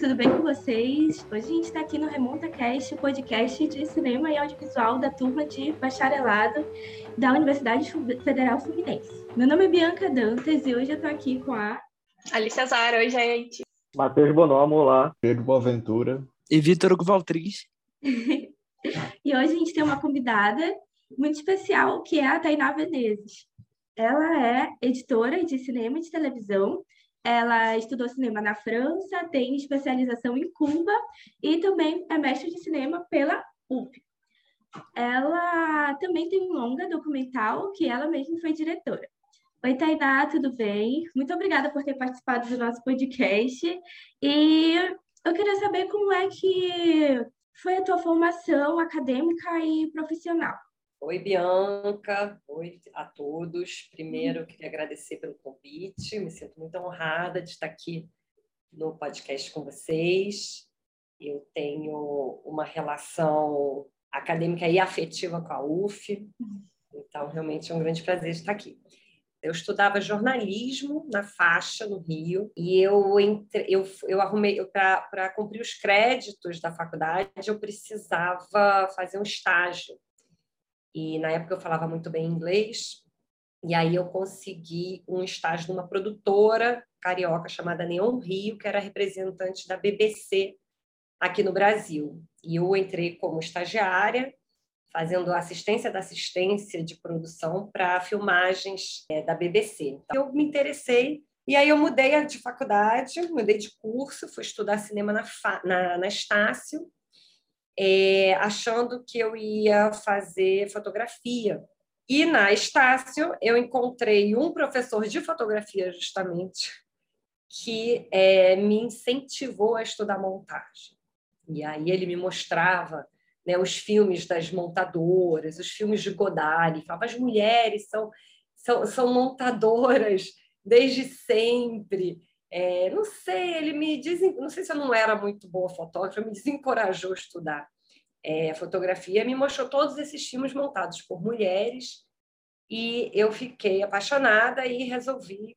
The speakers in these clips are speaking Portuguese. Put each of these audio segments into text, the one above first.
Tudo bem com vocês? Hoje a gente está aqui no Remonta Cast, o podcast de cinema e audiovisual da turma de bacharelado da Universidade Federal Fluminense. Meu nome é Bianca Dantas e hoje eu estou aqui com a Alicia Zara. Oi, gente. Matheus Bonomo, olá. Pedro Boaventura. E Vitor Valtriz. e hoje a gente tem uma convidada muito especial, que é a Tainá Venezes. Ela é editora de cinema e de televisão ela estudou cinema na França, tem especialização em Cuba e também é mestre de cinema pela UP. Ela também tem um longa documental que ela mesma foi diretora. Oi, Tainá, tudo bem? Muito obrigada por ter participado do nosso podcast. E eu queria saber como é que foi a tua formação acadêmica e profissional. Oi, Bianca. Oi a todos. Primeiro, queria agradecer pelo convite. Me sinto muito honrada de estar aqui no podcast com vocês. Eu tenho uma relação acadêmica e afetiva com a UF, então realmente é um grande prazer estar aqui. Eu estudava jornalismo na faixa no Rio e eu entre, eu, eu arrumei para cumprir os créditos da faculdade eu precisava fazer um estágio e na época eu falava muito bem inglês, e aí eu consegui um estágio numa produtora carioca chamada Neon Rio, que era representante da BBC aqui no Brasil. E eu entrei como estagiária, fazendo assistência da assistência de produção para filmagens é, da BBC. Então, eu me interessei e aí eu mudei de faculdade, mudei de curso, fui estudar cinema na, na, na Estácio, é, achando que eu ia fazer fotografia. E na Estácio eu encontrei um professor de fotografia, justamente, que é, me incentivou a estudar montagem. E aí ele me mostrava né, os filmes das montadoras, os filmes de Godard, e falava: as mulheres são, são, são montadoras desde sempre. É, não sei, ele me diz, não sei se eu não era muito boa fotógrafa, me desencorajou a estudar é, fotografia, me mostrou todos esses filmes montados por mulheres e eu fiquei apaixonada e resolvi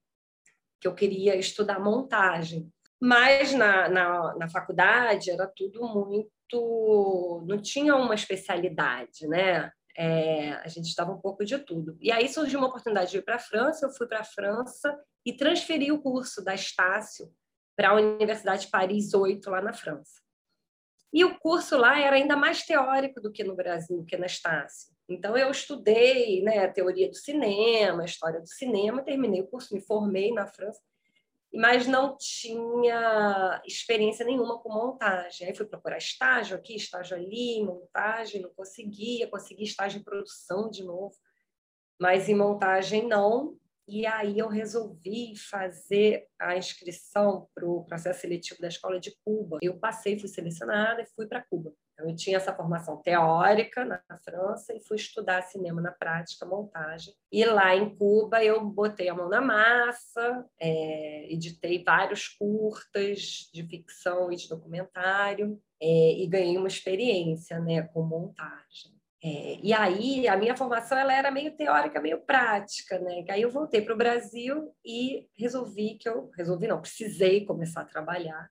que eu queria estudar montagem. Mas na, na, na faculdade era tudo muito. não tinha uma especialidade, né? É, a gente estava um pouco de tudo. E aí surgiu uma oportunidade de ir para a França, eu fui para a França e transferi o curso da Estácio para a Universidade Paris 8, lá na França. E o curso lá era ainda mais teórico do que no Brasil, que na Estácio. Então, eu estudei né, a teoria do cinema, a história do cinema, terminei o curso, me formei na França, mas não tinha experiência nenhuma com montagem. Aí fui procurar estágio aqui, estágio ali, montagem, não conseguia, consegui estágio em produção de novo, mas em montagem não. E aí eu resolvi fazer a inscrição para o processo seletivo da escola de Cuba. Eu passei, fui selecionada e fui para Cuba. Então, eu tinha essa formação teórica na França e fui estudar cinema na prática, montagem. E lá em Cuba eu botei a mão na massa, é, editei vários curtas de ficção e de documentário é, e ganhei uma experiência né, com montagem. É, e aí a minha formação ela era meio teórica, meio prática, né? Aí eu voltei para o Brasil e resolvi que eu resolvi não, precisei começar a trabalhar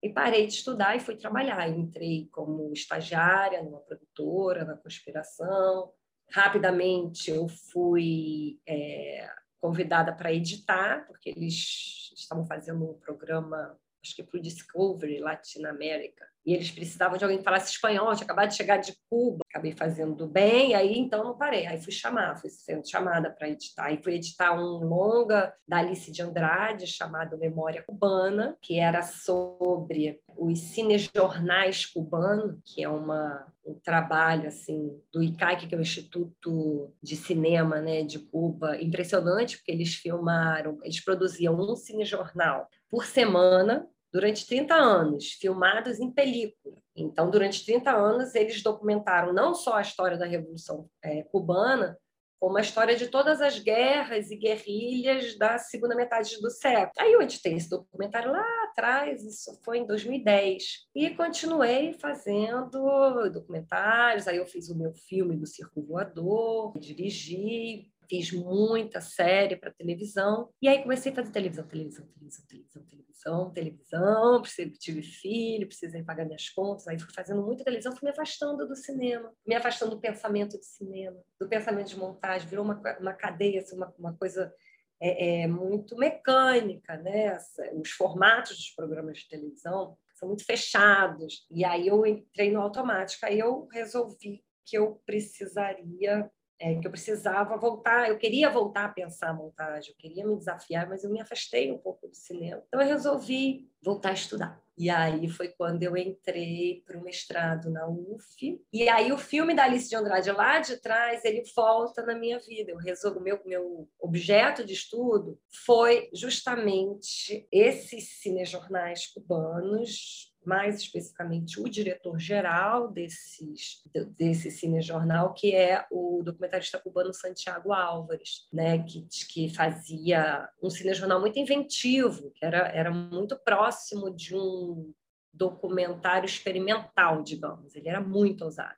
e parei de estudar e fui trabalhar. entrei como estagiária numa produtora, na Conspiração. Rapidamente eu fui é, convidada para editar, porque eles estavam fazendo um programa, acho que para o Discovery Latinoamérica, e eles precisavam de alguém que falasse espanhol, tinha acabado de chegar de Cuba, acabei fazendo bem, aí então não parei, aí fui chamar, fui sendo chamada para editar, aí fui editar um longa da Alice de Andrade, chamado Memória Cubana, que era sobre os cinejornais cubanos, que é uma, um trabalho assim do ICAIC, que é o Instituto de Cinema né, de Cuba, impressionante, porque eles filmaram, eles produziam um cinejornal por semana, durante 30 anos, filmados em película. Então, durante 30 anos, eles documentaram não só a história da Revolução é, Cubana, como a história de todas as guerras e guerrilhas da segunda metade do século. Aí eu editei esse documentário lá atrás, isso foi em 2010, e continuei fazendo documentários. Aí eu fiz o meu filme do Circo Voador, dirigi, fiz muita série para televisão. E aí comecei a fazer televisão, televisão, televisão, televisão, televisão, televisão. Precisei, tive filho, precisei pagar minhas contas. Aí fui fazendo muita televisão, fui me afastando do cinema, me afastando do pensamento de cinema, do pensamento de montagem. Virou uma, uma cadeia, assim, uma, uma coisa é, é, muito mecânica, né? Os formatos dos programas de televisão são muito fechados. E aí eu entrei no automático. Aí eu resolvi que eu precisaria é, que eu precisava voltar, eu queria voltar a pensar a montagem, eu queria me desafiar, mas eu me afastei um pouco do cinema. Então eu resolvi voltar a estudar. E aí foi quando eu entrei para o mestrado na UF. E aí o filme da Alice de Andrade lá de trás, ele volta na minha vida. Eu resolvo, meu meu objeto de estudo foi justamente esses cinejornais cubanos mais especificamente o diretor-geral desse cinejornal, que é o documentarista cubano Santiago Álvares, né, que, que fazia um cinejornal muito inventivo, que era, era muito próximo de um documentário experimental, digamos. Ele era muito ousado.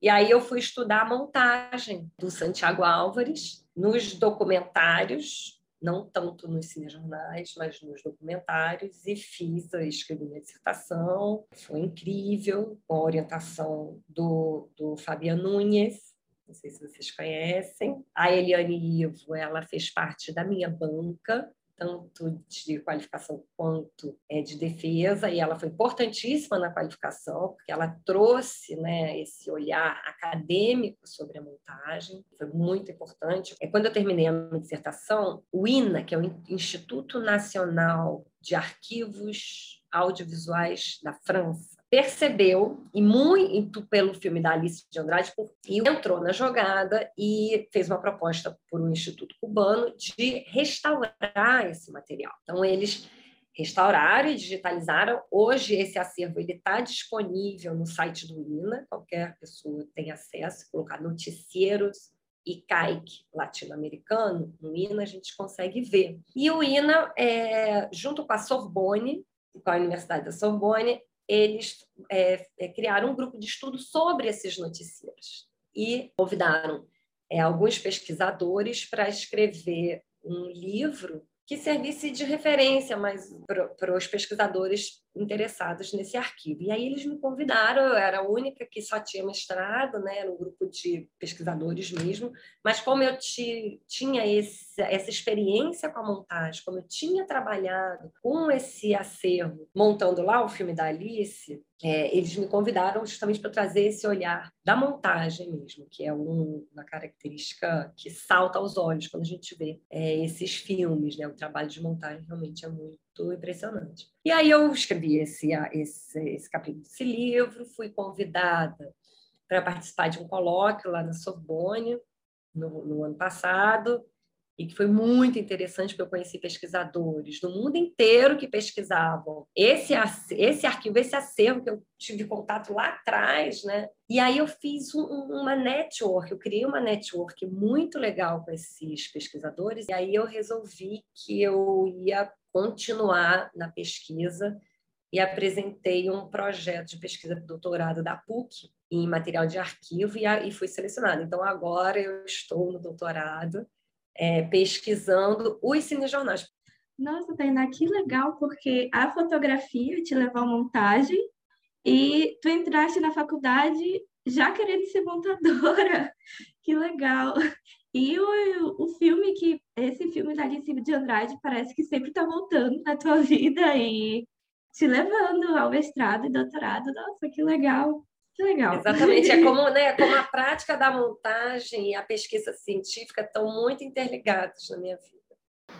E aí eu fui estudar a montagem do Santiago Álvares nos documentários não tanto nos cinejornais, mas nos documentários, e fiz, escrevi minha dissertação, foi incrível, com a orientação do, do Fabiano Nunes, não sei se vocês conhecem. A Eliane Ivo, ela fez parte da minha banca, tanto de qualificação quanto é, de defesa, e ela foi importantíssima na qualificação, porque ela trouxe né, esse olhar acadêmico sobre a montagem, foi muito importante. É, quando eu terminei a minha dissertação, o INA, que é o Instituto Nacional de Arquivos Audiovisuais da França, percebeu, e muito pelo filme da Alice de Andrade, e entrou na jogada e fez uma proposta por um instituto cubano de restaurar esse material. Então, eles restauraram e digitalizaram. Hoje, esse acervo está disponível no site do INA, qualquer pessoa tem acesso, colocar noticieiros e CAIC latino-americano, no INA a gente consegue ver. E o INA, é, junto com a Sorbonne, com a Universidade da Sorbonne, eles é, é, criaram um grupo de estudo sobre esses noticiários e convidaram é, alguns pesquisadores para escrever um livro que servisse de referência para os pesquisadores interessados nesse arquivo. E aí eles me convidaram, eu era a única que só tinha mestrado, né, no grupo de pesquisadores mesmo, mas como eu ti, tinha esse, essa experiência com a montagem, como eu tinha trabalhado com esse acervo, montando lá o filme da Alice, é, eles me convidaram justamente para trazer esse olhar da montagem mesmo, que é um, uma característica que salta aos olhos quando a gente vê é, esses filmes, né? O trabalho de montagem realmente é muito impressionante. E aí eu escrevi esse, esse, esse capítulo desse livro, fui convidada para participar de um colóquio lá na Sorbonne no, no ano passado, e que foi muito interessante, porque eu conheci pesquisadores do mundo inteiro que pesquisavam esse, esse arquivo, esse acervo que eu tive contato lá atrás, né? E aí eu fiz um, uma network, eu criei uma network muito legal com esses pesquisadores, e aí eu resolvi que eu ia continuar na pesquisa e apresentei um projeto de pesquisa de doutorado da PUC em material de arquivo e, e fui selecionada. Então, agora eu estou no doutorado é, pesquisando os cinejornais. Nossa, Tainá, que legal, porque a fotografia te levou à montagem e tu entraste na faculdade já querendo ser montadora. Que legal. E o, o filme que esse filme da Alice de Andrade parece que sempre está voltando na tua vida e te levando ao mestrado e doutorado. Nossa, que legal. Que legal. Exatamente. É como, né, como a prática da montagem e a pesquisa científica estão muito interligados na minha vida.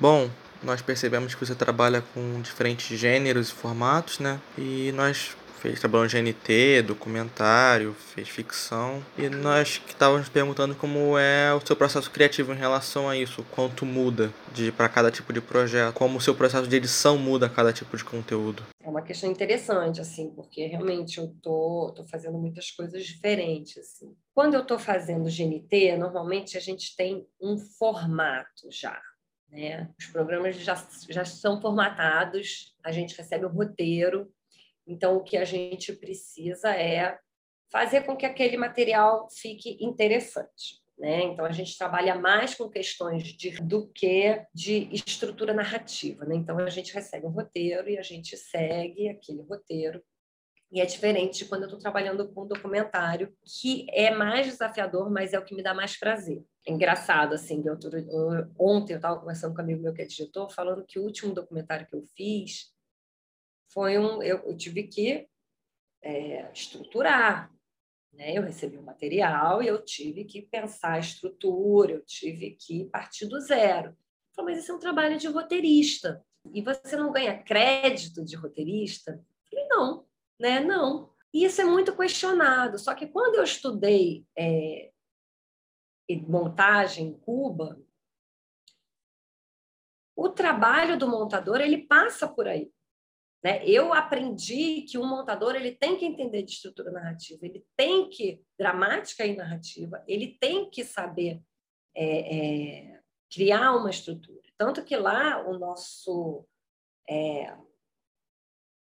Bom, nós percebemos que você trabalha com diferentes gêneros e formatos, né? E nós fez trabalhou no GNT, documentário, fez ficção. E nós que estávamos perguntando como é o seu processo criativo em relação a isso, quanto muda de para cada tipo de projeto, como o seu processo de edição muda a cada tipo de conteúdo. Uma questão interessante assim, porque realmente eu tô tô fazendo muitas coisas diferentes assim. Quando eu estou fazendo GNT, normalmente a gente tem um formato já. Né? Os programas já, já são formatados, a gente recebe o roteiro, então, o que a gente precisa é fazer com que aquele material fique interessante. Né? Então, a gente trabalha mais com questões de, do que de estrutura narrativa. Né? Então, a gente recebe um roteiro e a gente segue aquele roteiro. E é diferente de quando eu estou trabalhando com um documentário, que é mais desafiador, mas é o que me dá mais prazer. É engraçado, assim, eu, ontem eu estava conversando com um amigo meu que é diretor, falando que o último documentário que eu fiz foi um. Eu, eu tive que é, estruturar, né? Eu recebi o um material e eu tive que pensar a estrutura, eu tive que partir do zero. Falei, mas isso é um trabalho de roteirista. E você não ganha crédito de roteirista? Falei, não, né? Não. E isso é muito questionado. Só que quando eu estudei é, montagem em Cuba, o trabalho do montador ele passa por aí. Né? Eu aprendi que o montador ele tem que entender de estrutura narrativa, ele tem que dramática e narrativa, ele tem que saber é, é, criar uma estrutura. Tanto que lá o nosso é,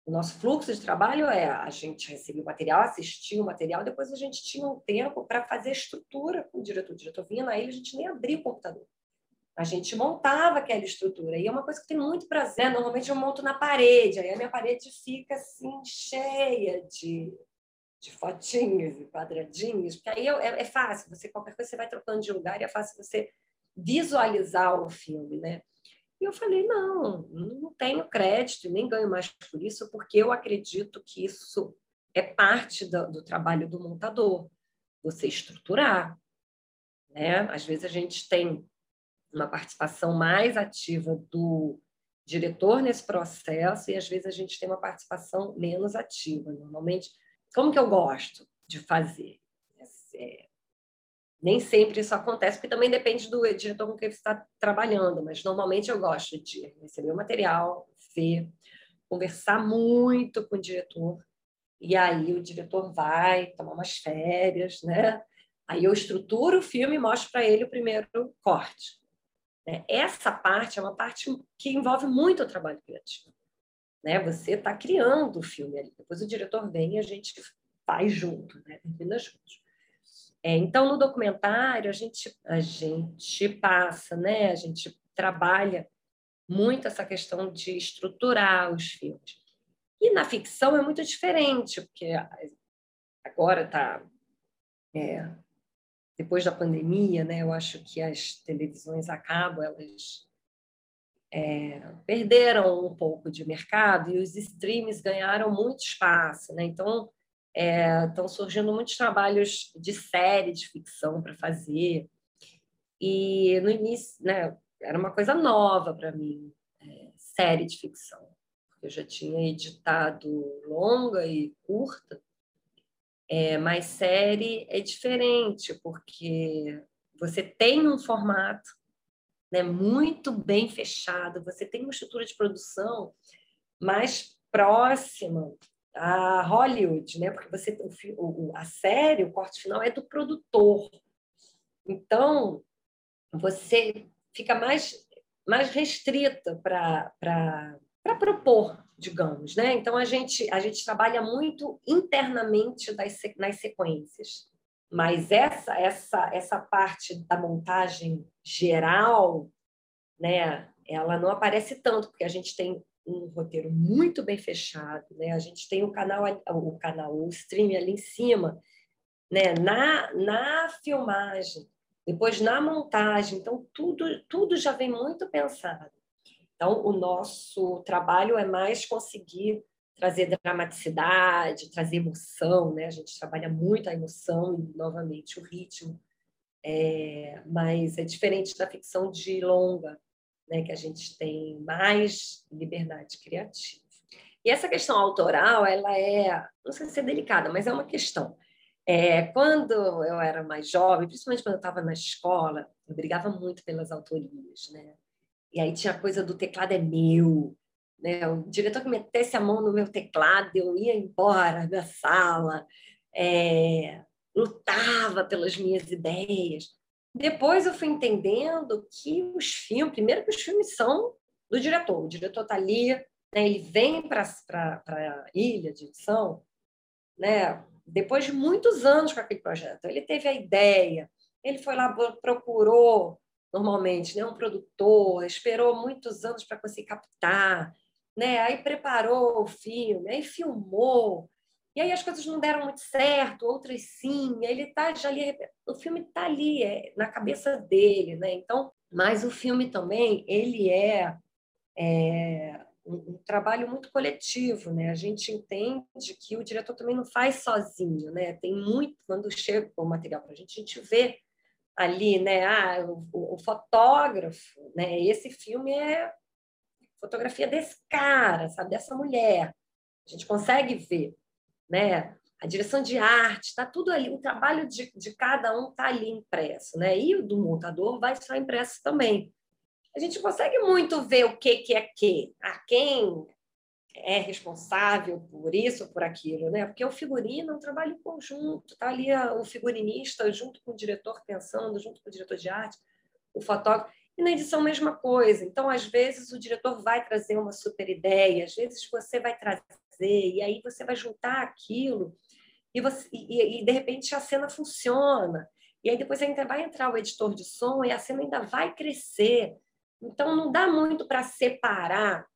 o nosso fluxo de trabalho é a gente recebia o material, assistia o material, depois a gente tinha um tempo para fazer estrutura com o diretor. O diretor vinha na a gente nem abria o computador. A gente montava aquela estrutura. E é uma coisa que tem muito prazer. Normalmente eu monto na parede, aí a minha parede fica assim, cheia de, de fotinhos e quadradinhos, porque aí é, é fácil, você qualquer coisa você vai trocando de lugar e é fácil você visualizar o filme, né? E eu falei, não, não tenho crédito, nem ganho mais por isso, porque eu acredito que isso é parte do, do trabalho do montador, você estruturar. Né? Às vezes a gente tem uma participação mais ativa do diretor nesse processo e às vezes a gente tem uma participação menos ativa. Normalmente, como que eu gosto de fazer? É, nem sempre isso acontece, porque também depende do diretor com quem você está trabalhando, mas normalmente eu gosto de receber o material, ver, conversar muito com o diretor, e aí o diretor vai tomar umas férias, né? Aí eu estruturo o filme e mostro para ele o primeiro corte. Né? Essa parte é uma parte que envolve muito o trabalho criativo. Né? Você está criando o filme ali, depois o diretor vem e a gente faz junto, né? termina juntos. É, então, no documentário, a gente, a gente passa, né? a gente trabalha muito essa questão de estruturar os filmes. E na ficção é muito diferente, porque agora está é, depois da pandemia, né, eu acho que as televisões acabam, elas é, perderam um pouco de mercado e os streams ganharam muito espaço, né? Então é, estão surgindo muitos trabalhos de série de ficção para fazer e no início, né, era uma coisa nova para mim, é, série de ficção. Eu já tinha editado longa e curta, é, mas série é diferente, porque você tem um formato né, muito bem fechado, você tem uma estrutura de produção mais próxima a Hollywood, né? Porque você o, a série, o corte final é do produtor. Então, você fica mais mais restrita para propor, digamos, né? Então a gente a gente trabalha muito internamente das, nas sequências, mas essa essa essa parte da montagem geral, né? Ela não aparece tanto porque a gente tem um roteiro muito bem fechado, né? A gente tem o canal o canal o stream ali em cima, né? Na na filmagem, depois na montagem, então tudo tudo já vem muito pensado. Então, o nosso trabalho é mais conseguir trazer dramaticidade, trazer emoção, né? A gente trabalha muito a emoção e, novamente, o ritmo. É, mas é diferente da ficção de longa, né? Que a gente tem mais liberdade criativa. E essa questão autoral, ela é, não sei se é delicada, mas é uma questão. É, quando eu era mais jovem, principalmente quando eu estava na escola, eu brigava muito pelas autorias, né? E aí tinha a coisa do teclado é meu. Né? O diretor que metesse a mão no meu teclado, eu ia embora da sala, é, lutava pelas minhas ideias. Depois eu fui entendendo que os filmes, primeiro que os filmes são do diretor, o diretor está ali, né? ele vem para a ilha de edição, né? depois de muitos anos com aquele projeto. Ele teve a ideia, Ele foi lá, procurou, normalmente, né, um produtor, esperou muitos anos para conseguir captar, né? aí preparou o filme, aí filmou, e aí as coisas não deram muito certo, outras sim. Ele tá já ali, o filme está ali, é, na cabeça dele, né? Então, mas o filme também ele é, é um, um, trabalho muito coletivo, né? A gente entende que o diretor também não faz sozinho, né? Tem muito quando chega o material para a gente, a gente vê ali, né? Ah, o, o, fotógrafo, né? Esse filme é fotografia desse cara, sabe? Dessa mulher. A gente consegue ver né? A direção de arte, está tudo ali, o trabalho de, de cada um está ali impresso, né? E o do montador vai estar impresso também. A gente consegue muito ver o que, que é que, a quem é responsável por isso, por aquilo, né? Porque o figurino é um trabalho conjunto, tá ali o figurinista junto com o diretor pensando, junto com o diretor de arte, o fotógrafo. E na edição, mesma coisa. Então, às vezes, o diretor vai trazer uma super ideia, às vezes você vai trazer e aí você vai juntar aquilo, e, você, e, e de repente a cena funciona. E aí depois ainda vai entrar o editor de som e a cena ainda vai crescer. Então não dá muito para separar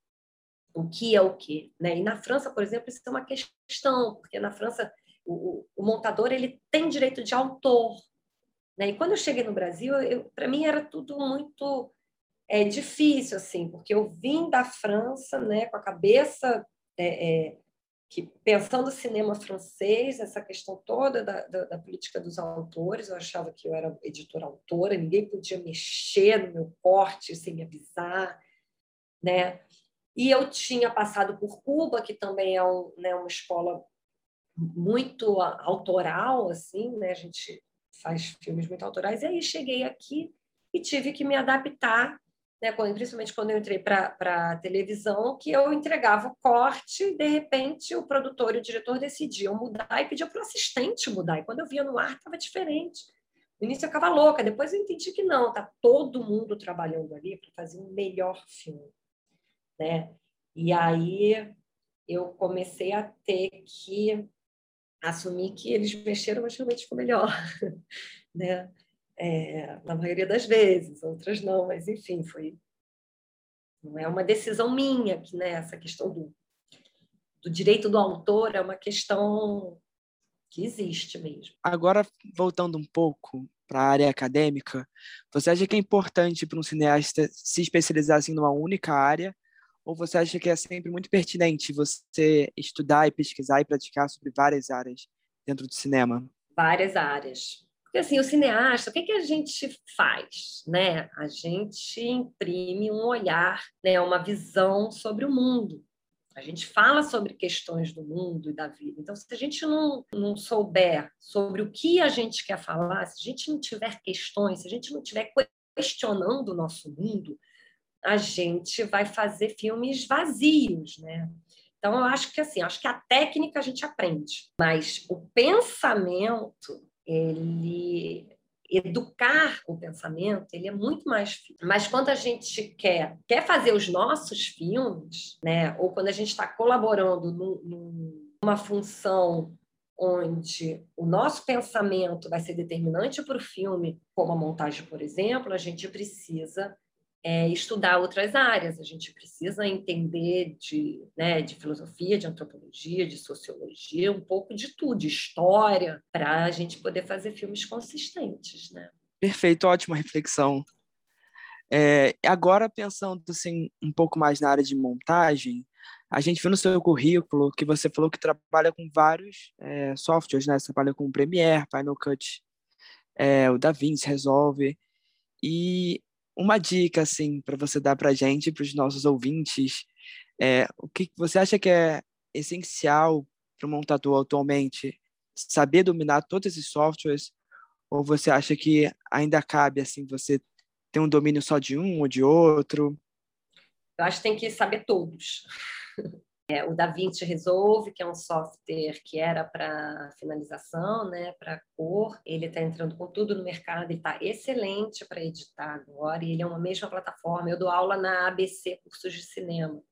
o que é o que, né? E na França, por exemplo, isso é uma questão, porque na França o, o montador ele tem direito de autor, né? E quando eu cheguei no Brasil, para mim era tudo muito é difícil assim, porque eu vim da França, né, com a cabeça é, é, que pensando o cinema francês, essa questão toda da, da, da, política dos autores, eu achava que eu era editora-autora, ninguém podia mexer no meu corte sem me avisar, né? E eu tinha passado por Cuba, que também é um, né, uma escola muito autoral, assim, né? A gente faz filmes muito autorais. E aí cheguei aqui e tive que me adaptar né, quando, principalmente quando eu entrei para a televisão, que eu entregava o corte, e, de repente o produtor e o diretor decidiam mudar e pediam para o assistente mudar. E quando eu via no ar, estava diferente. No início eu ficava louca, depois eu entendi que não, tá todo mundo trabalhando ali para fazer um melhor filme. Né? E aí eu comecei a ter que assumir que eles mexeram, mas realmente ficou melhor. né? é, na maioria das vezes, outras não, mas enfim, foi não é uma decisão minha que né, essa questão do, do direito do autor é uma questão que existe mesmo. Agora, voltando um pouco para a área acadêmica, você acha que é importante para um cineasta se especializar assim, numa única área? Ou você acha que é sempre muito pertinente você estudar e pesquisar e praticar sobre várias áreas dentro do cinema? Várias áreas. Porque assim, o cineasta, o que, que a gente faz? Né? A gente imprime um olhar, né? uma visão sobre o mundo. A gente fala sobre questões do mundo e da vida. Então, se a gente não, não souber sobre o que a gente quer falar, se a gente não tiver questões, se a gente não estiver questionando o nosso mundo, a gente vai fazer filmes vazios, né? Então, eu acho que assim, acho que a técnica a gente aprende, mas o pensamento ele educar o pensamento, ele é muito mais mas quando a gente quer quer fazer os nossos filmes, né, ou quando a gente está colaborando num, numa função onde o nosso pensamento vai ser determinante para o filme, como a montagem, por exemplo, a gente precisa é, estudar outras áreas. A gente precisa entender de, né, de filosofia, de antropologia, de sociologia, um pouco de tudo, de história, para a gente poder fazer filmes consistentes. Né? Perfeito, ótima reflexão. É, agora, pensando assim, um pouco mais na área de montagem, a gente viu no seu currículo que você falou que trabalha com vários é, softwares, né? Você trabalha com o Premiere, Final Cut, é, o DaVinci, Resolve. E uma dica assim para você dar para gente, para os nossos ouvintes, é, o que você acha que é essencial para um montador atualmente saber dominar todos esses softwares ou você acha que ainda cabe assim você ter um domínio só de um ou de outro? Eu acho que tem que saber todos. É, o DaVinci Resolve, que é um software que era para finalização, né, para cor, ele está entrando com tudo no mercado, ele está excelente para editar agora, e ele é uma mesma plataforma. Eu dou aula na ABC Cursos de Cinema.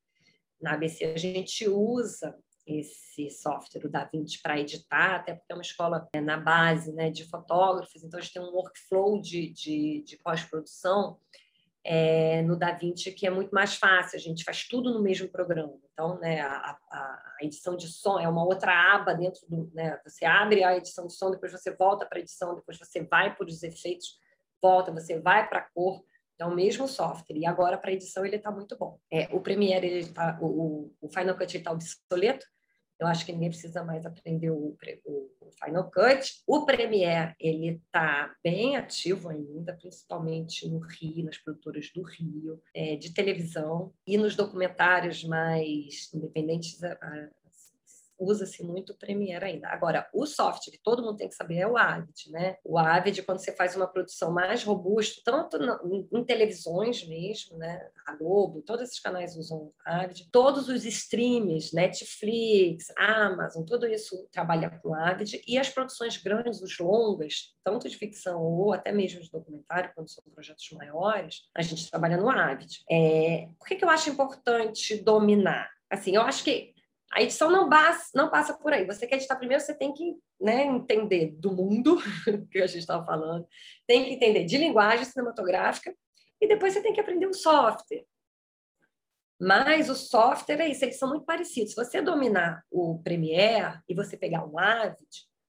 Na ABC a gente usa esse software, o DaVinci, para editar, até porque é uma escola é, na base né, de fotógrafos, então a gente tem um workflow de, de, de pós-produção é, no DaVinci que é muito mais fácil, a gente faz tudo no mesmo programa. Então, né, a, a, a edição de som é uma outra aba dentro do. Né, você abre a edição de som, depois você volta para a edição, depois você vai para os efeitos, volta, você vai para a cor. É o mesmo software. E agora, para edição, ele está muito bom. É, o Premiere, ele tá, o, o Final Cut está obsoleto, eu acho que ninguém precisa mais aprender o, o, Final Cut. O Premiere ele está bem ativo ainda, principalmente no Rio, nas produtoras do Rio, é, de televisão e nos documentários mais independentes. Usa-se muito o Premiere ainda. Agora, o software que todo mundo tem que saber é o Avid, né? O Avid, quando você faz uma produção mais robusta, tanto em, em, televisões mesmo, né? A Globo, todos esses canais usam Avid. Todos os streams, Netflix, Amazon, tudo isso trabalha com Avid. E as produções grandes, os longas, tanto de ficção ou até mesmo de documentário, quando são projetos maiores, a gente trabalha no Avid. É, por que, que eu acho importante dominar? Assim, eu acho que a edição não, não passa por aí. Você quer editar primeiro, você tem que né, entender do mundo, que a gente estava falando, tem que entender de linguagem cinematográfica, e depois você tem que aprender o software. Mas o software é isso, eles são muito parecidos. Se você dominar o Premiere e você pegar um Avid,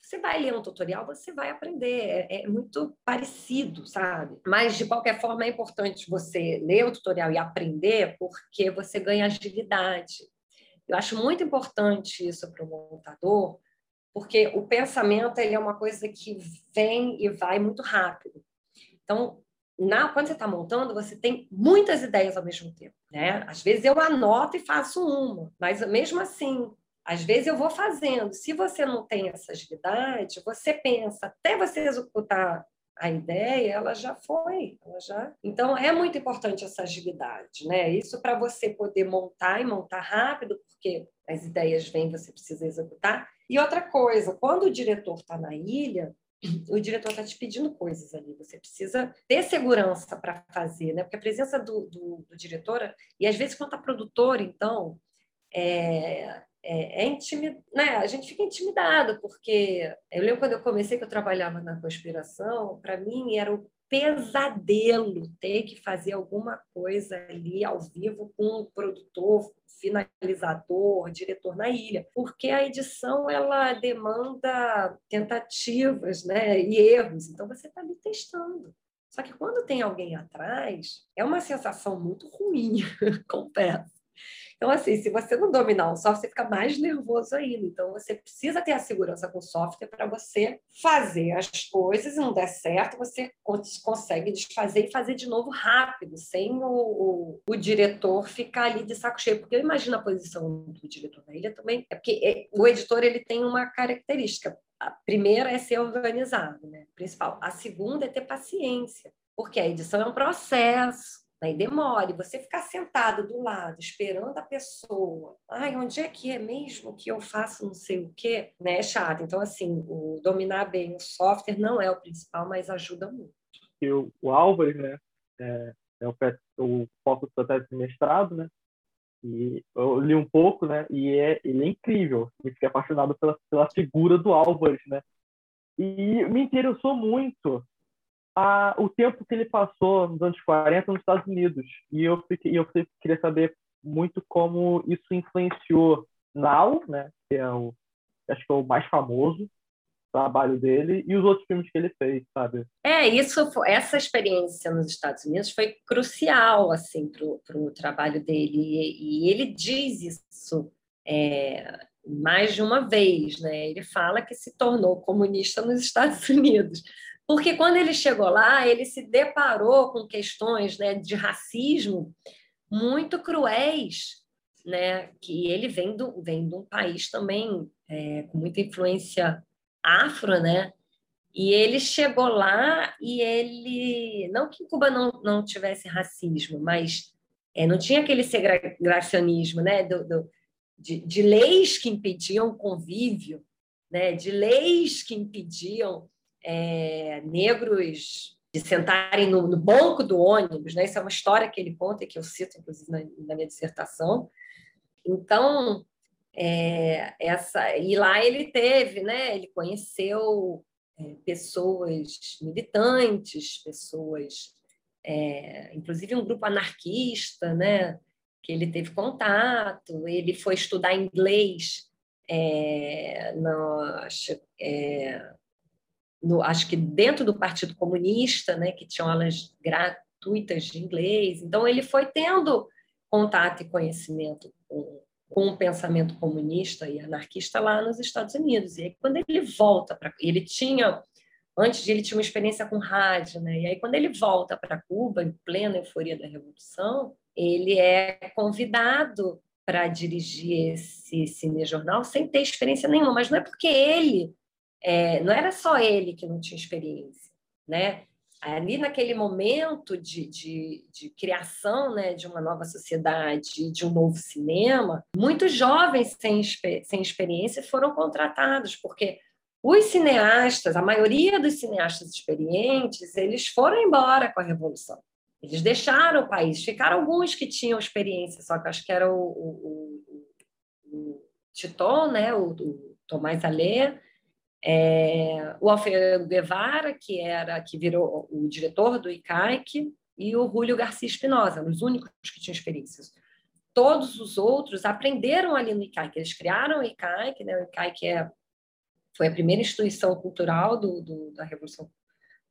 você vai ler um tutorial, você vai aprender. É, é, muito parecido, sabe? Mas, de qualquer forma, é importante você ler o tutorial e aprender, porque você ganha agilidade. Eu acho muito importante isso para o montador, porque o pensamento ele é uma coisa que vem e vai muito rápido. Então, na, quando você está montando, você tem muitas ideias ao mesmo tempo. Né? Às vezes eu anoto e faço uma, mas mesmo assim, às vezes eu vou fazendo. Se você não tem essa agilidade, você pensa até você executar a ideia, ela já foi, ela já. Então é muito importante essa agilidade, né? Isso para você poder montar e montar rápido, porque as ideias vêm, você precisa executar. E outra coisa, quando o diretor está na ilha, o diretor está te pedindo coisas ali, você precisa ter segurança para fazer, né? Porque a presença do, do, do diretor, e às vezes quando está produtor, então, é, é, é intimid... né? a gente fica intimidado, porque eu lembro quando eu comecei que eu trabalhava na conspiração, para mim era um pesadelo ter que fazer alguma coisa ali ao vivo com o produtor, finalizador, diretor na ilha, porque a edição ela demanda tentativas né, e erros, então você está ali testando. Só que quando tem alguém atrás, é uma sensação muito ruim, confesso. Então, assim, se você não dominar o software, você fica mais nervoso ainda. Então, você precisa ter a segurança com o software para você fazer as coisas e não der certo, você consegue desfazer e fazer de novo rápido, sem o, o, o diretor ficar ali de saco cheio. Porque eu imagino a posição do diretor da ilha também. É porque é, o editor ele tem uma característica. A primeira é ser organizado, né? Principal. A segunda é ter paciência, porque a edição é um processo Aí demore, você ficar sentado do lado, esperando a pessoa. Ai, onde é que é mesmo que eu faço não sei o quê? Né? É chato. Então, assim, o dominar bem o software não é o principal, mas ajuda muito. E o, o Álvares, né? É, é o, o foco do de mestrado, né? E eu li um pouco, né? E é, ele é incrível. Eu fiquei apaixonado pela, pela figura do Álvares, né? E me interessou muito a, o tempo que ele passou nos anos 40 nos Estados Unidos. E eu, fiquei, eu queria saber muito como isso influenciou Now, né, que é o, acho que é o mais famoso trabalho dele, e os outros filmes que ele fez, sabe? É, isso, essa experiência nos Estados Unidos foi crucial, assim, para o trabalho dele, e, e, ele diz isso é, mais de uma vez, né? Ele fala que se tornou comunista nos Estados Unidos, porque quando ele chegou lá, ele se deparou com questões né, de racismo muito cruéis, né, que ele vem, do, vem de um país também é, com muita influência afro, né? E ele chegou lá e ele. Não que em Cuba não, não tivesse racismo, mas é, não tinha aquele segregacionismo, né? Do, do de, de, leis que impediam o convívio, né? de leis que impediam é, negros de sentarem no, no, banco do ônibus, né? Isso é uma história que ele conta e que eu cito, inclusive, na, na minha dissertação. Então, é, essa e lá ele teve, né? Ele conheceu é, pessoas militantes, pessoas, é, inclusive um grupo anarquista, né? Que ele teve contato. Ele foi estudar inglês é, no, no, acho que dentro do Partido Comunista, né? Que tinham aulas gratuitas de inglês. Então ele foi tendo contato e conhecimento com com o pensamento comunista e anarquista lá nos Estados Unidos. E aí, quando ele volta para. Ele tinha. Antes de ele tinha uma experiência com rádio, né? E aí, quando ele volta para Cuba, em plena euforia da Revolução, ele é convidado para dirigir esse cinejornal sem ter experiência nenhuma. Mas não é porque ele. É, não era só ele que não tinha experiência, né? ali naquele momento de, de, de, criação né, de uma nova sociedade, de um novo cinema, muitos jovens sem, sem experiência foram contratados, porque os cineastas, a maioria dos cineastas experientes, eles foram embora com a Revolução. Eles deixaram o país. Ficaram alguns que tinham experiência, só que acho que era o, o, o, o Titon, né, o, o Tomás Alê, é, o Alfredo Guevara, que era que virou o diretor do ICAIC, e o Júlio Garcia Espinosa, os únicos que tinham experiências. Todos os outros aprenderam ali no ICAIC, eles criaram o ICAIC, né? o ICAIC é, foi a primeira instituição cultural do, do da Revolução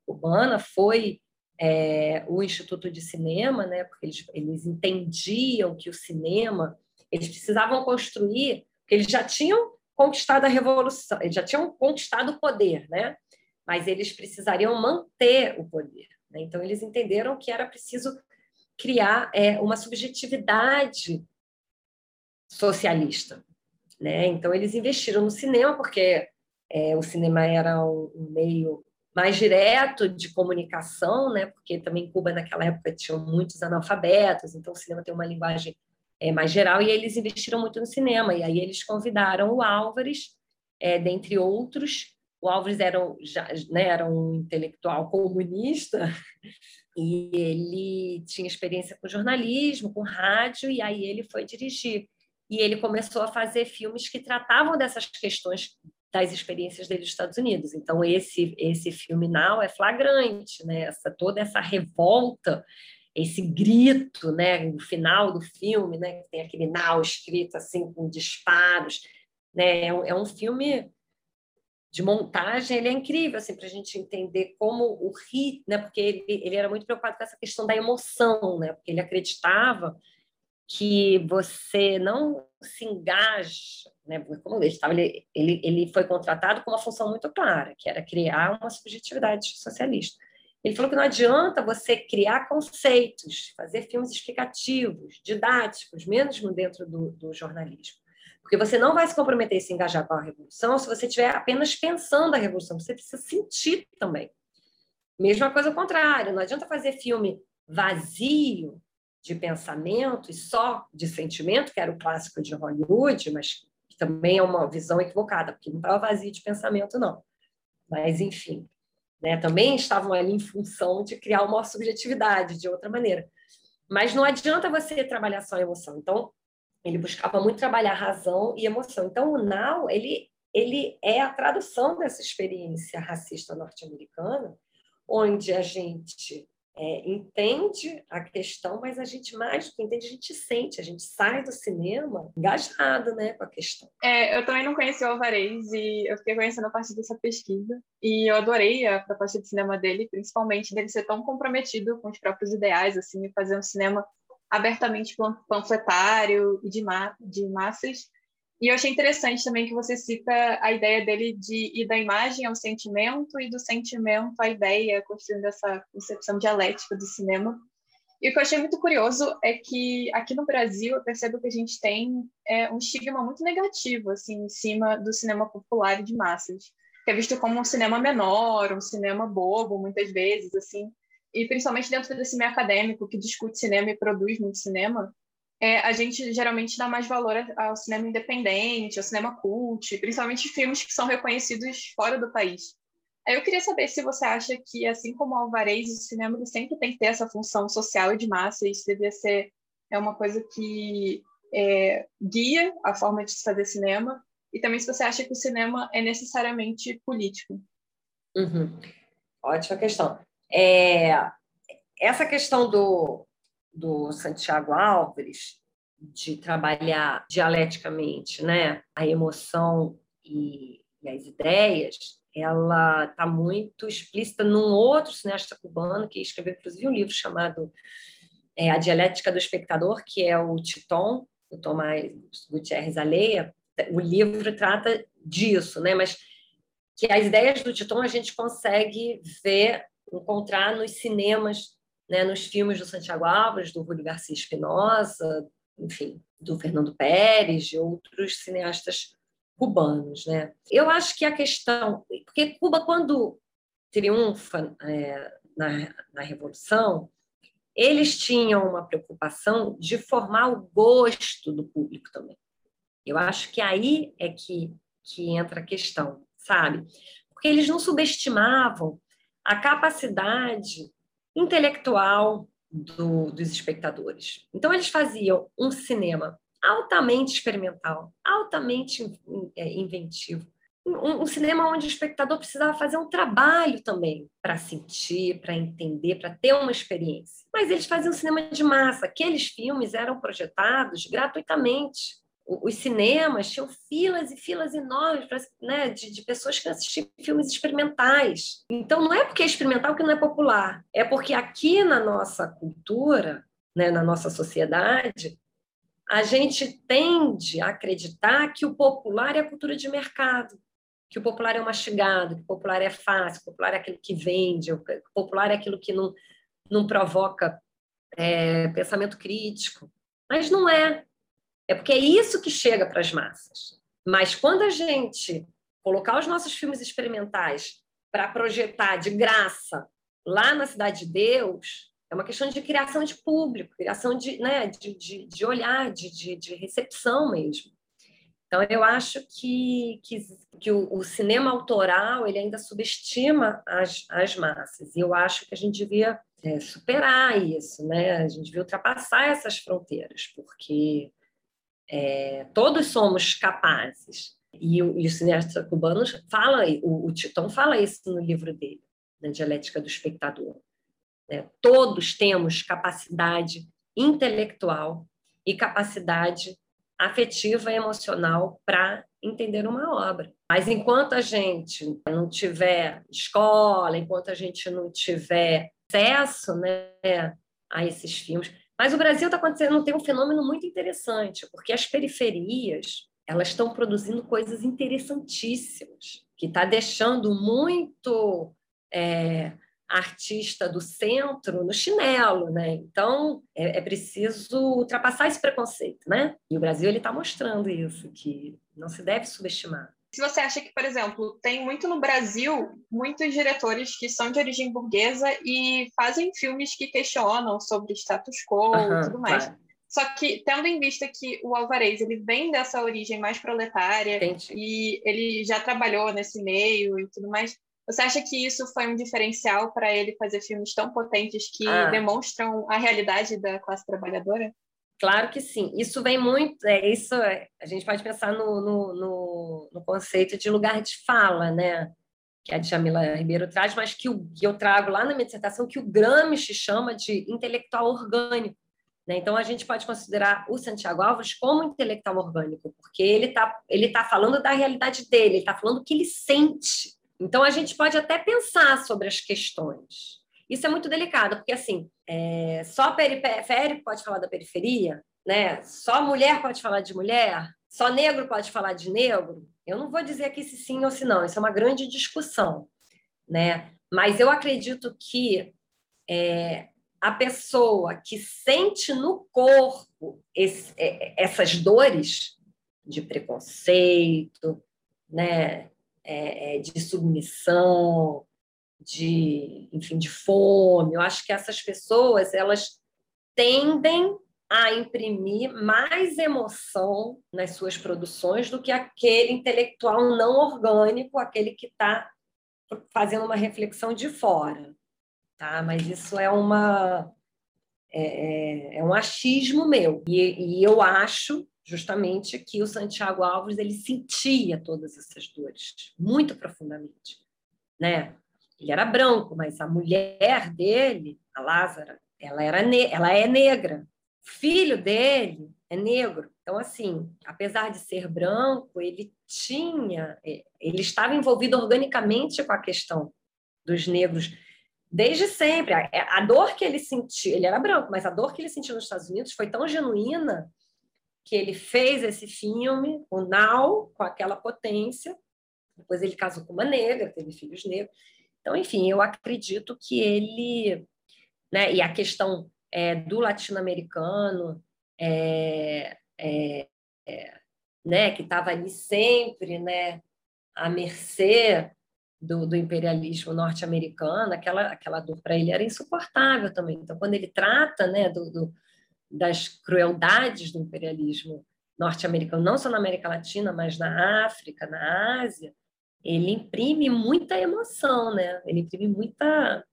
Cubana, foi é, o Instituto de Cinema, né? porque eles, eles entendiam que o cinema, eles precisavam construir, porque eles já tinham conquistado a revolução, eles já tinham conquistado o poder, né? Mas eles precisariam manter o poder. Né? Então eles entenderam que era preciso criar é, uma subjetividade socialista, né? Então eles investiram no cinema porque é, o cinema era um, um meio mais direto de comunicação, né? Porque também Cuba naquela época tinha muitos analfabetos, então o cinema tem uma linguagem é, mais geral, e eles investiram muito no cinema. E aí eles convidaram o Álvares, é, dentre outros. O Álvares era, já, né, era um intelectual comunista e ele tinha experiência com jornalismo, com rádio, e aí ele foi dirigir. E ele começou a fazer filmes que tratavam dessas questões das experiências dele nos Estados Unidos. Então esse esse filme Now é flagrante, né? Essa toda essa revolta esse grito, né, no final do filme, né, tem aquele now escrito assim com disparos, né, é um, é filme de montagem, ele é incrível assim para a gente entender como o ritmo, né, porque ele, ele era muito preocupado com essa questão da emoção, né, porque ele acreditava que você não se engaja, né, como ele estava, ele, ele, ele foi contratado com uma função muito clara, que era criar uma subjetividade socialista. Ele falou que não adianta você criar conceitos, fazer filmes explicativos, didáticos, mesmo dentro do, do jornalismo. Porque você não vai se comprometer e se engajar com a revolução se você estiver apenas pensando a revolução. Você precisa sentir também. Mesma coisa ao contrário. Não adianta fazer filme vazio de pensamento e só de sentimento, que era o clássico de Hollywood, mas que também é uma visão equivocada, porque não estava vazio de pensamento, não. Mas, enfim, né? Também estavam ali em função de criar uma subjetividade de outra maneira. Mas não adianta você trabalhar só a emoção. Então, ele buscava muito trabalhar razão e emoção. Então, o Now, ele, ele é a tradução dessa experiência racista norte-americana, onde a gente é, entende a questão, mas a gente mais do que entende, a gente sente, a gente sai do cinema engajado né, com a questão. É, eu também não conheci o Alvarez e eu fiquei conhecendo a partir dessa pesquisa e eu adorei a proposta de cinema dele, principalmente dele ser tão comprometido com os próprios ideais, assim, fazer um cinema abertamente panfletário e de, ma de massas, e eu achei interessante também que você cita a ideia dele de ir da imagem ao sentimento e do sentimento à ideia, construindo essa concepção dialética do cinema. E o que eu achei muito curioso é que aqui no Brasil eu percebo que a gente tem é, um estigma muito negativo assim em cima do cinema popular e de massas, que é visto como um cinema menor, um cinema bobo muitas vezes assim, e principalmente dentro desse meio acadêmico que discute cinema e produz muito cinema, é, a gente geralmente dá mais valor ao cinema independente, ao cinema cult, principalmente filmes que são reconhecidos fora do país. Aí eu queria saber se você acha que, assim como o Alvarez, o cinema sempre tem que ter essa função social e de massa, e isso devia ser é uma coisa que é, guia a forma de se fazer cinema e também se você acha que o cinema é necessariamente político. Uhum. Ótima questão. É, essa questão do, do Santiago Álvares de trabalhar dialeticamente né, a emoção e, e as ideias, ela está muito explícita num outro cineasta cubano que escreveu, inclusive, um livro chamado é, A Dialética do Espectador, que é o Titon, o Tomás Gutierrez Aleia. O livro trata disso, né? mas que as ideias do Titon a gente consegue ver, encontrar nos cinemas, né? nos filmes do Santiago Alves, do Rúlio Garcia Espinosa, enfim, do Fernando Pérez, de outros cineastas cubanos, né? Eu acho que a questão, porque Cuba quando triunfa é, na, na revolução, eles tinham uma preocupação de formar o gosto do público também. Eu acho que aí é que que entra a questão, sabe? Porque eles não subestimavam a capacidade intelectual do, dos espectadores. Então, eles faziam um cinema altamente experimental, altamente é, inventivo. Um, um, cinema onde o espectador precisava fazer um trabalho também para sentir, para entender, para ter uma experiência. Mas eles faziam cinema de massa. Aqueles filmes eram projetados gratuitamente os cinemas tinham filas e filas enormes pra, né, de, de, pessoas que assistiam filmes experimentais. Então, não é porque é experimental que não é popular, é porque aqui na nossa cultura, né, na nossa sociedade, a gente tende a acreditar que o popular é a cultura de mercado, que o popular é o mastigado, que o popular é fácil, que o popular é aquilo que vende, o popular é aquilo que não, não provoca é, pensamento crítico. Mas não é. É porque é isso que chega para as massas. Mas quando a gente colocar os nossos filmes experimentais para projetar de graça lá na Cidade de Deus, é uma questão de criação de público, criação de, né, de, de, de olhar, de, de, de, recepção mesmo. Então, eu acho que, que, que o, o, cinema autoral ele ainda subestima as, as massas. E eu acho que a gente devia é, superar isso, né? a gente devia ultrapassar essas fronteiras, porque é, todos somos capazes. E o, e o cineasta cubano fala, o, o Titão fala isso no livro dele, na Dialética do Espectador. Né? Todos temos capacidade intelectual e capacidade afetiva e emocional para entender uma obra. Mas enquanto a gente não tiver escola, enquanto a gente não tiver acesso né, a esses filmes, mas o Brasil está acontecendo, tem um fenômeno muito interessante, porque as periferias elas estão produzindo coisas interessantíssimas, que está deixando muito é, artista do centro no chinelo, né? Então é, é, preciso ultrapassar esse preconceito, né? E o Brasil ele está mostrando isso, que não se deve subestimar se você acha que, por exemplo, tem muito no Brasil muitos diretores que são de origem burguesa e fazem filmes que questionam sobre status quo uhum, e tudo mais. Claro. Só que, tendo em vista que o Alvarez ele vem dessa origem mais proletária Entendi. e ele já trabalhou nesse meio e tudo mais, você acha que isso foi um diferencial para ele fazer filmes tão potentes que ah. demonstram a realidade da classe trabalhadora? Claro que sim. Isso vem muito. É, isso é, a gente pode pensar no, no, no, no, conceito de lugar de fala, né? Que a Djamila Ribeiro traz, mas que, o, que eu trago lá na minha dissertação, que o Gramsci chama de intelectual orgânico. Né? Então, a gente pode considerar o Santiago Alves como intelectual orgânico, porque ele está ele tá falando da realidade dele, ele está falando o que ele sente. Então, a gente pode até pensar sobre as questões. Isso é muito delicado, porque assim, é, só periférico pode falar da periferia, né? Só mulher pode falar de mulher, só negro pode falar de negro. Eu não vou dizer aqui se sim ou se não, isso é uma grande discussão, né? Mas eu acredito que é, a pessoa que sente no corpo esse, é, essas dores de preconceito, né, é, é de submissão, de, enfim, de fome. Eu acho que essas pessoas elas tendem a imprimir mais emoção nas suas produções do que aquele intelectual não orgânico, aquele que está fazendo uma reflexão de fora, tá? Mas isso é uma é, é, é um achismo meu. E, e, eu acho justamente que o Santiago Alves ele sentia todas essas dores muito profundamente, né? Ele era branco, mas a mulher dele, a Lázara, ela era ela é negra. O filho dele é negro. Então assim, apesar de ser branco, ele tinha, é, ele estava envolvido organicamente com a questão dos negros desde sempre. A, a, dor que ele sentiu, ele era branco, mas a dor que ele sentiu nos Estados Unidos foi tão genuína que ele fez esse filme, o Now, com aquela potência. Depois ele casou com uma negra, teve filhos negros. Então, enfim, eu acredito que ele, né, e a questão é, do latino-americano, é, é, é né, que estava ali sempre, né, à mercê do, do imperialismo norte-americano, aquela, aquela dor para ele era insuportável também. Então, quando ele trata né, do, do das crueldades do imperialismo norte-americano, não só na América Latina, mas na África, na Ásia, ele imprime muita emoção, né? Ele imprime muita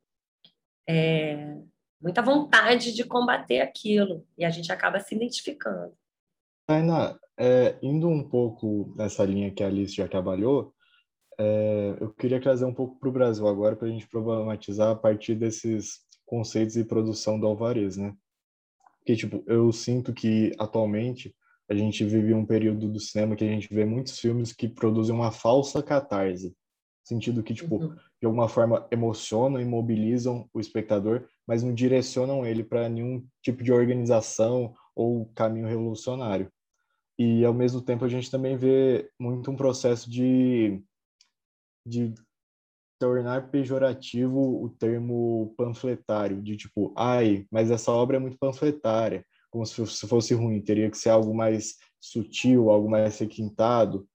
é, muita vontade de combater aquilo e a gente acaba se identificando. Tainá, é, indo um pouco nessa linha que a Alice já trabalhou, é, eu queria trazer um pouco para o Brasil agora para a gente problematizar a partir desses conceitos e produção do Alvarez, né? Porque, tipo, eu sinto que atualmente a gente vive um período do cinema que a gente vê muitos filmes que produzem uma falsa catarse. Sentido que, tipo, uhum. de alguma forma emocionam e mobilizam o espectador, mas não direcionam ele para nenhum tipo de organização ou caminho revolucionário. E, ao mesmo tempo, a gente também vê muito um processo de de tornar pejorativo o termo panfletário, de tipo, ai, mas essa obra é muito panfletária, como se fosse ruim, teria que ser algo mais sutil, algo mais requintado.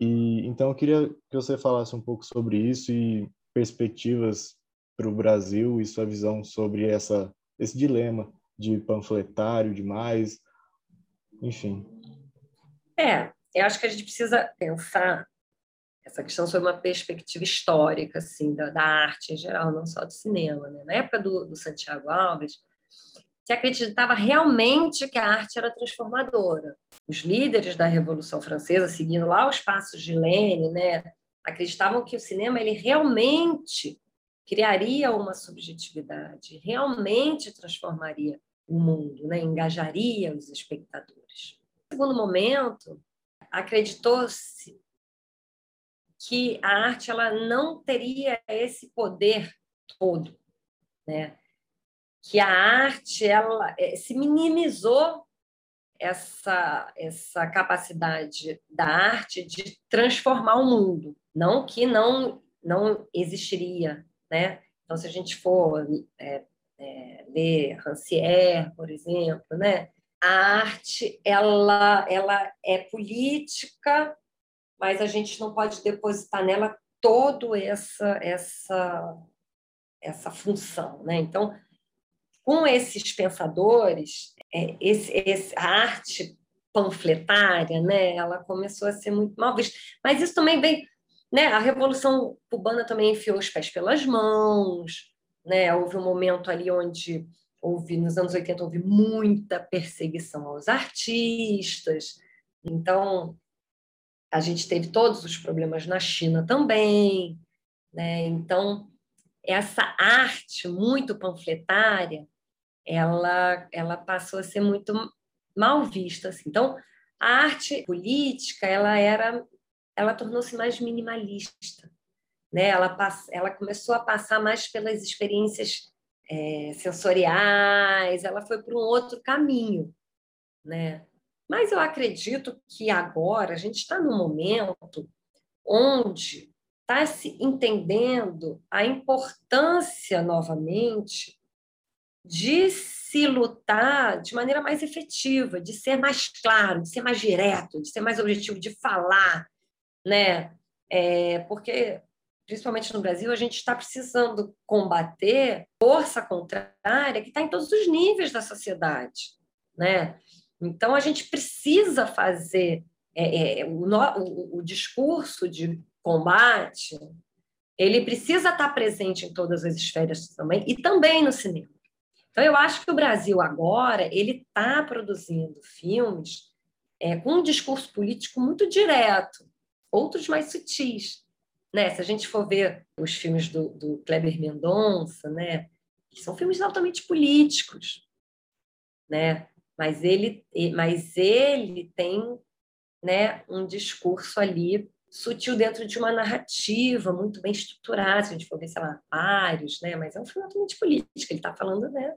E então eu queria que você falasse um pouco sobre isso e perspectivas para o Brasil e sua visão sobre essa esse dilema de panfletário demais, enfim. É, eu acho que a gente precisa pensar essa questão sobre uma perspectiva histórica assim da, da arte em geral, não só do cinema. Né? Na época do, do Santiago Alves, se acreditava realmente que a arte era transformadora. Os líderes da Revolução Francesa, seguindo lá os passos de Lênin, né, acreditavam que o cinema ele realmente criaria uma subjetividade, realmente transformaria o mundo, né, engajaria os espectadores. No segundo momento, acreditou-se que a arte ela não teria esse poder todo, né? Que a arte ela eh, se minimizou essa essa capacidade da arte de transformar o mundo, não que não não existiria, né? Então se a gente for é, é, ler Rancière, por exemplo, né? A arte ela ela é política mas a gente não pode depositar nela toda essa essa essa função, né? Então, com esses pensadores, é, esse, esse, a arte panfletária, né? Ela começou a ser muito mal vista. Mas isso também vem, né? A revolução cubana também enfiou os pés pelas mãos, né? Houve um momento ali onde houve nos anos 80 houve muita perseguição aos artistas. Então, a gente teve todos os problemas na China também, né? Então essa arte muito panfletária, ela ela passou a ser muito mal vista. Assim. Então a arte política, ela era, ela tornou-se mais minimalista, né? Ela pass, ela começou a passar mais pelas experiências é, sensoriais, ela foi para um outro caminho, né? Mas eu acredito que agora a gente está num momento onde está se entendendo a importância novamente de se lutar de maneira mais efetiva, de ser mais claro, de ser mais direto, de ser mais objetivo, de falar, né? É, porque principalmente no Brasil a gente está precisando combater força contrária que está em todos os níveis da sociedade, né? Então, a gente precisa fazer é, é, o, o, o, discurso de combate, ele precisa estar presente em todas as esferas também, e também no cinema. Então, eu acho que o Brasil agora ele está produzindo filmes é, com um discurso político muito direto, outros mais sutis. Né? Se a gente for ver os filmes do, do Kleber Mendonça, né? são filmes altamente políticos, né? mas, ele, mas ele tem né, um discurso ali sutil dentro de uma narrativa muito bem estruturada, se a gente for ver, sei lá, vários, né? mas é um filme altamente político, ele está falando né,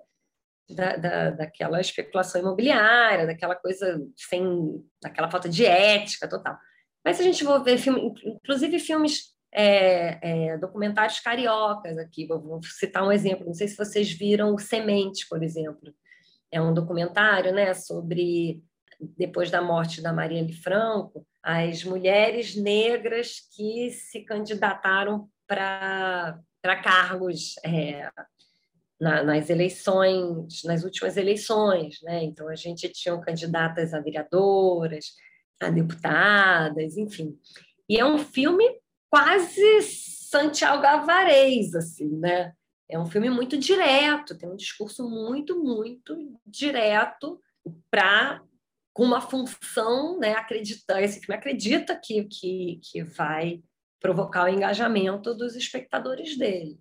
da, da, daquela especulação imobiliária, daquela coisa sem, daquela falta de ética total. Mas se a gente for ver filme, inclusive filmes é, é, documentários cariocas aqui, vou, citar um exemplo, não sei se vocês viram o Semente, por exemplo, é um documentário né, sobre, depois da morte da Marielle Franco, as mulheres negras que se candidataram para cargos é, na, nas eleições, nas últimas eleições, né? Então a gente tinha candidatas a vereadoras, a deputadas, enfim. E é um filme quase Santiago Avarez, assim, né? É um filme muito direto, tem um discurso muito, muito direto para com uma função, né? Acreditar, esse filme acredita que, que, que vai provocar o engajamento dos espectadores dele.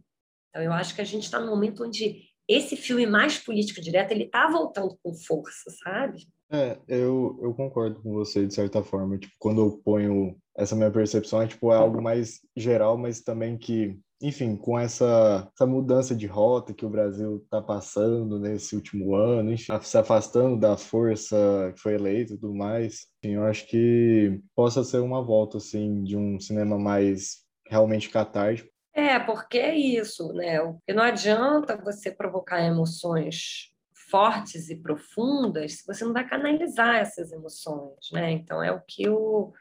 Então, eu acho que a gente está num momento onde esse filme mais político direto ele está voltando com força, sabe? É, eu, eu concordo com você de certa forma. Tipo, quando eu ponho essa minha percepção, é, tipo, é algo mais geral, mas também que, enfim, com essa, essa mudança de rota que o Brasil está passando nesse último ano, enfim, se afastando da força que foi eleita e tudo mais, enfim, eu acho que possa ser uma volta, assim, de um cinema mais realmente catártico é, porque é isso, né? Porque não adianta você provocar emoções fortes e profundas se você não vai canalizar essas emoções, né? Então é o que o,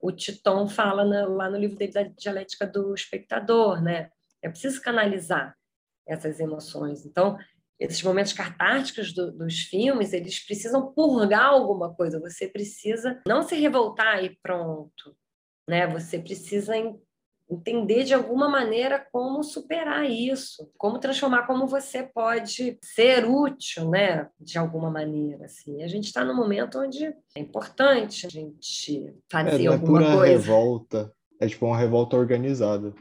o Titon fala na, lá no livro dele da dialética do espectador, né? É preciso canalizar essas emoções. Então, esses momentos catárticos do, dos filmes, eles precisam purgar alguma coisa. Você precisa não se revoltar e pronto, né? Você precisa entender de alguma maneira como superar isso, como transformar, como você pode ser útil, né, de alguma maneira, assim. A gente está num momento onde é importante a gente fazer é, não é alguma pura coisa. revolta, é tipo uma revolta organizada.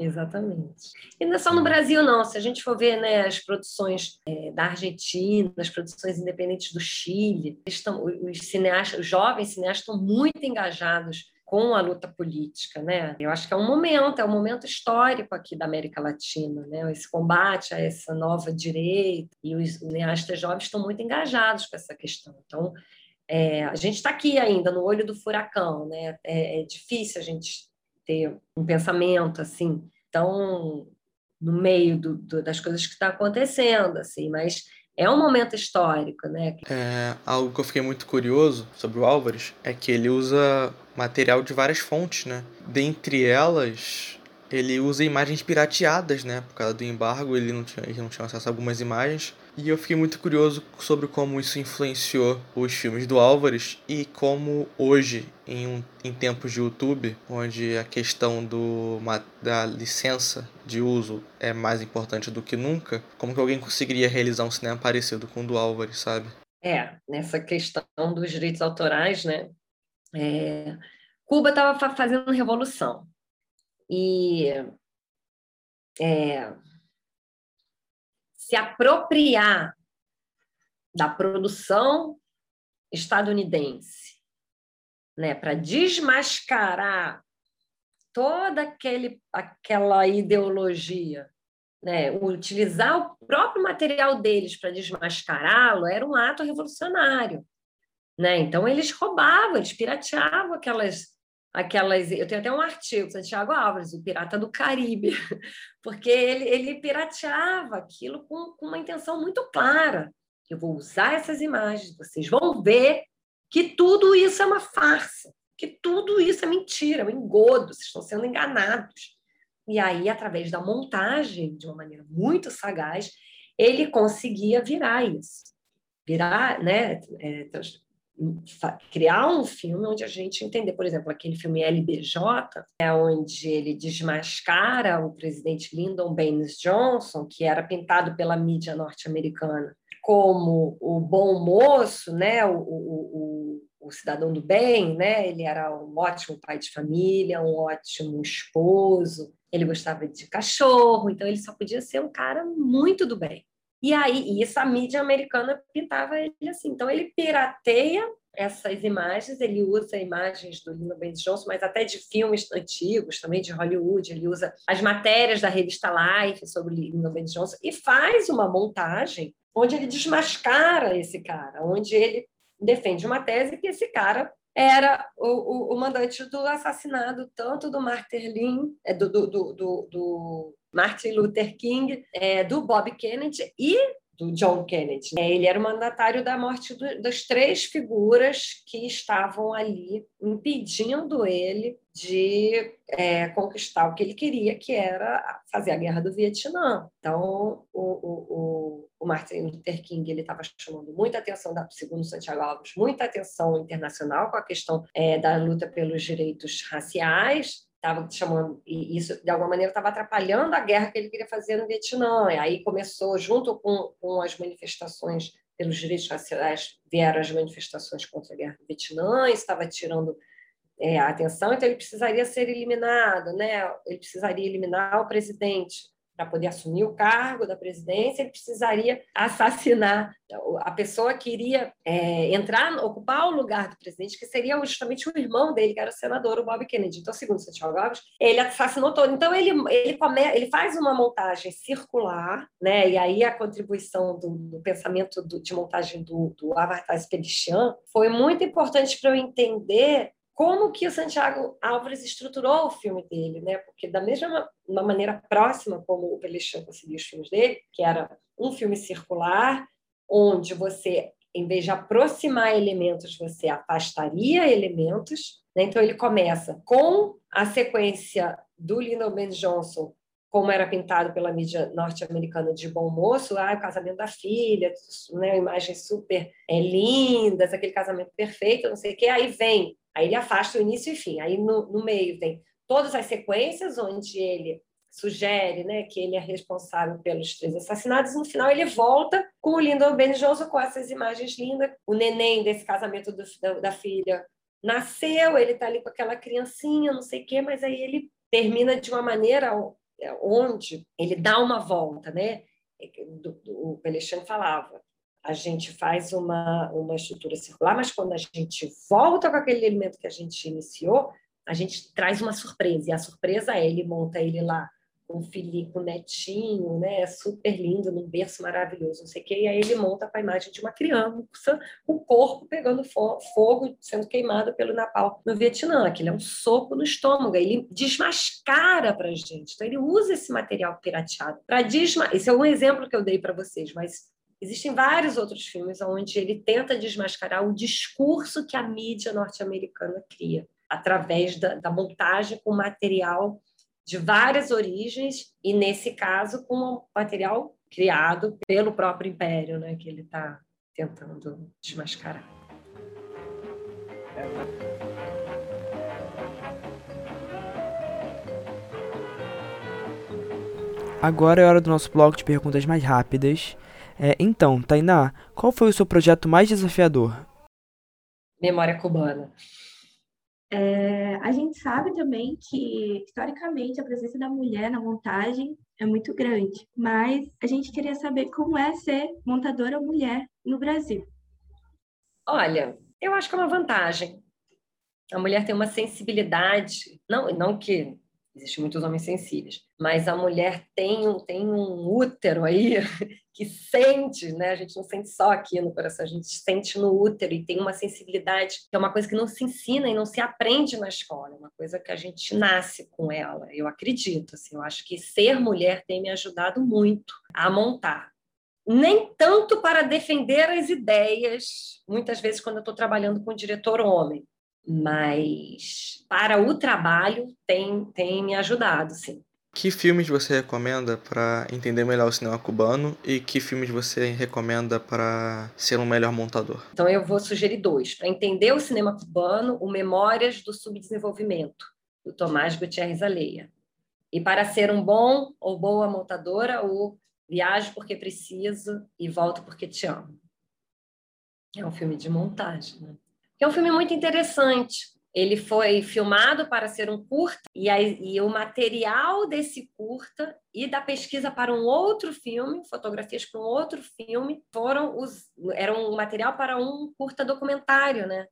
Exatamente. E não é só no Brasil, não. Se a gente for ver né, as produções é, da Argentina, as produções independentes do Chile, estão, os cineastas, os jovens cineastas estão muito engajados com a luta política, né? Eu acho que é um momento, é um momento histórico aqui da América Latina, né? Esse combate a essa nova direita e os cineastas jovens estão muito engajados com essa questão. Então, é, a gente está aqui ainda no olho do furacão, né? É, é difícil a gente ter um pensamento assim tão no meio do, do, das coisas que está acontecendo, assim, mas é um momento histórico, né? É, algo que eu fiquei muito curioso sobre o Álvares é que ele usa material de várias fontes, né? Dentre elas, ele usa imagens pirateadas, né? Por causa do embargo, ele não tinha, ele não tinha acesso a algumas imagens. E eu fiquei muito curioso sobre como isso influenciou os filmes do Álvares e como hoje, em, um, em tempos de YouTube, onde a questão do, da licença de uso é mais importante do que nunca, como que alguém conseguiria realizar um cinema parecido com o do Álvares, sabe? É, nessa questão dos direitos autorais, né? É, Cuba estava fazendo revolução e é, se apropriar da produção estadunidense, né, para desmascarar toda aquele, aquela ideologia, né, utilizar o próprio material deles para desmascará-lo era um ato revolucionário. Né? Então, eles roubavam, eles pirateavam aquelas. aquelas eu tenho até um artigo, Santiago Álvares, o Pirata do Caribe, porque ele, ele pirateava aquilo com, com uma intenção muito clara. Eu vou usar essas imagens, vocês vão ver que tudo isso é uma farsa, que tudo isso é mentira, é um engodo, vocês estão sendo enganados. E aí, através da montagem, de uma maneira muito sagaz, ele conseguia virar isso. Virar, né, é, criar um filme onde a gente entender, por exemplo, aquele filme LBJ, é onde ele desmascara o presidente Lyndon Baines Johnson, que era pintado pela mídia norte-americana como o bom moço, né? o, o, o, o cidadão do bem, né? ele era um ótimo pai de família, um ótimo esposo, ele gostava de cachorro, então ele só podia ser um cara muito do bem. E aí, e essa mídia americana pintava ele assim. Então, ele pirateia essas imagens, ele usa imagens do Lyndon Baines Johnson, mas até de filmes antigos, também de Hollywood, ele usa as matérias da revista Life sobre Lyndon Baines Johnson e faz uma montagem onde ele desmascara esse cara, onde ele defende uma tese que esse cara era o, o, o mandante do assassinato tanto do Martin Lin, é, do, do, do, do Martin Luther King, é, do Bob Kennedy e do John Kennedy. É, ele era o mandatário da morte do, das três figuras que estavam ali impedindo ele de é, conquistar o que ele queria, que era fazer a guerra do Vietnã. Então, o, o, o Martin Luther King ele estava chamando muita atenção, da, segundo Santiago Alves, muita atenção internacional com a questão é, da luta pelos direitos raciais estava chamando e isso de alguma maneira estava atrapalhando a guerra que ele queria fazer no Vietnã. E aí começou junto com, com as manifestações pelos direitos raciais vieram as manifestações contra a guerra do Vietnã, isso estava tirando é, a atenção, então ele precisaria ser eliminado, né? Ele precisaria eliminar o presidente para poder assumir o cargo da presidência, ele precisaria assassinar a pessoa que iria é, entrar, ocupar o lugar do presidente, que seria justamente o irmão dele, que era o senador, o Bob Kennedy. Então, segundo Santiago Alves, ele assassinou todo. Então, ele, ele, come, ele faz uma montagem circular, né? e aí a contribuição do, do pensamento do, de montagem do, do Avatar foi muito importante para eu entender como que o Santiago Álvares estruturou o filme dele, né? Porque da mesma uma maneira próxima como o Pelechão conseguiu os filmes dele, que era um filme circular, onde você, em vez de aproximar elementos, você afastaria elementos. Né? Então ele começa com a sequência do Lyndon Ben Johnson como era pintado pela mídia norte-americana de bom moço, ah, o casamento da filha, né, imagens super é, lindas, aquele casamento perfeito, não sei o quê. Aí vem Aí ele afasta o início e fim. Aí no, no meio tem todas as sequências onde ele sugere né, que ele é responsável pelos três assassinatos. No final, ele volta com o Lyndon Ben Johnson com essas imagens lindas. O neném desse casamento do, da, da, filha nasceu, ele está ali com aquela criancinha, não sei o quê, mas aí ele termina de uma maneira onde ele dá uma volta, né? Do, do, o Pelechand falava a gente faz uma, uma estrutura circular, mas quando a gente volta com aquele elemento que a gente iniciou, a gente traz uma surpresa. E a surpresa é ele monta ele lá com o filho, com o netinho, né? Super lindo, num berço maravilhoso, não sei o quê. E aí ele monta com a imagem de uma criança, o corpo pegando fogo, sendo queimado pelo Napal no Vietnã. Aquilo é um soco no estômago. Ele desmascara para gente. Então ele usa esse material pirateado para desmascarar. Esse é um exemplo que eu dei para vocês, mas Existem vários outros filmes onde ele tenta desmascarar o discurso que a mídia norte-americana cria, através da, da, montagem com material de várias origens, e nesse caso, com um material criado pelo próprio império, né, que ele está tentando desmascarar. Agora é hora do nosso bloco de perguntas mais rápidas. É, então, Tainá, qual foi o seu projeto mais desafiador? Memória cubana. É, a gente sabe também que, historicamente, a presença da mulher na montagem é muito grande, mas a gente queria saber como é ser montadora mulher no Brasil. Olha, eu acho que é uma vantagem. A mulher tem uma sensibilidade, não, não que Existem muitos homens sensíveis, mas a mulher tem um, tem um útero aí que sente, né? A gente não sente só aqui no coração, a gente sente no útero e tem uma sensibilidade que é uma coisa que não se ensina e não se aprende na escola, é uma coisa que a gente nasce com ela. Eu acredito, assim, eu acho que ser mulher tem me ajudado muito a montar. Nem tanto para defender as ideias, muitas vezes quando eu estou trabalhando com o diretor homem, mas para o trabalho tem, tem me ajudado, sim. Que filmes você recomenda para entender melhor o cinema cubano e que filmes você recomenda para ser um melhor montador? Então eu vou sugerir dois. Para entender o cinema cubano, o Memórias do Subdesenvolvimento, do Tomás Gutierrez Aleia. E para ser um bom ou boa montadora, o Viajo porque preciso e volto porque te amo. É um filme de montagem, né? É um filme muito interessante. Ele foi filmado para ser um curta, e, aí, e o material desse curta e da pesquisa para um outro filme, fotografias para um outro filme, foram os, eram um material para um curta documentário, né?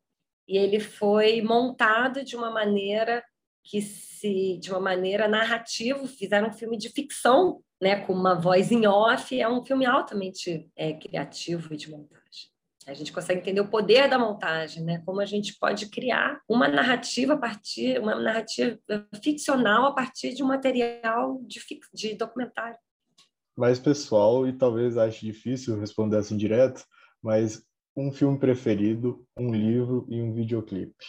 E ele foi montado de uma maneira que se de uma maneira narrativa fizeram um filme de ficção, né, com uma voz em off, é um filme altamente é, criativo e de montagem. A gente consegue entender o poder da montagem, né? Como a gente pode criar uma narrativa a partir, uma narrativa ficcional a partir de um material de, de documentário. Mais pessoal e talvez ache difícil responder assim direto, mas um filme preferido, um livro e um videoclipe.